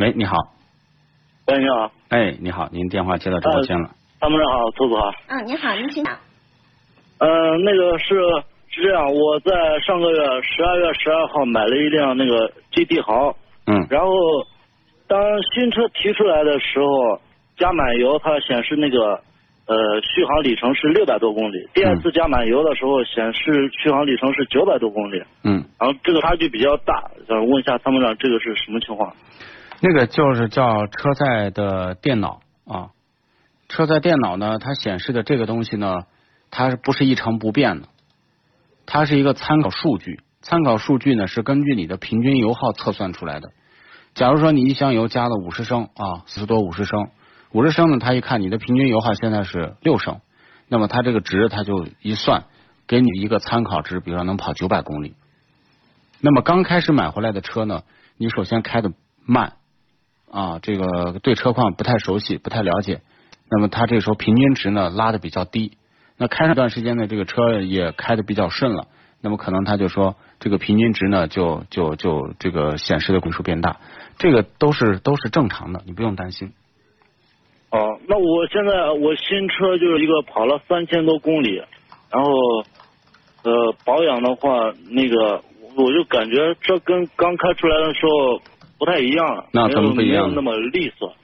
喂，你好。喂，你好。哎，你好，您电话接到直播间了。参谋长好，兔子好。嗯，你好，您请讲。嗯，那个是是这样，我在上个月十二月十二号买了一辆那个 GT 豪。嗯。然后，当新车提出来的时候，加满油它显示那个呃续航里程是六百多公里。第二次加满油的时候显示续航里程是九百多公里。嗯。然后这个差距比较大，想问一下参谋长，这个是什么情况？那个就是叫车载的电脑啊，车载电脑呢，它显示的这个东西呢，它不是一成不变的，它是一个参考数据，参考数据呢是根据你的平均油耗测算出来的。假如说你一箱油加了五十升啊，四十多五十升，五十升呢，它一看你的平均油耗现在是六升，那么它这个值它就一算，给你一个参考值，比如说能跑九百公里。那么刚开始买回来的车呢，你首先开的慢。啊，这个对车况不太熟悉，不太了解，那么他这时候平均值呢拉的比较低，那开上一段时间呢，这个车也开的比较顺了，那么可能他就说这个平均值呢就就就这个显示的公数变大，这个都是都是正常的，你不用担心。哦，那我现在我新车就是一个跑了三千多公里，然后呃保养的话，那个我就感觉这跟刚开出来的时候。不太一样了，那怎么不一样？没有那么利索。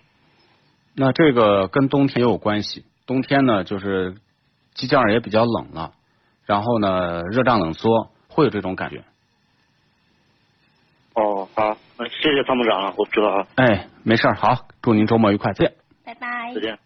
那这个跟冬天也有关系。冬天呢，就是机件也比较冷了，然后呢，热胀冷缩，会有这种感觉。哦，好，那谢谢参谋长，我知道了。哎，没事好，祝您周末愉快，再见。拜拜。再见。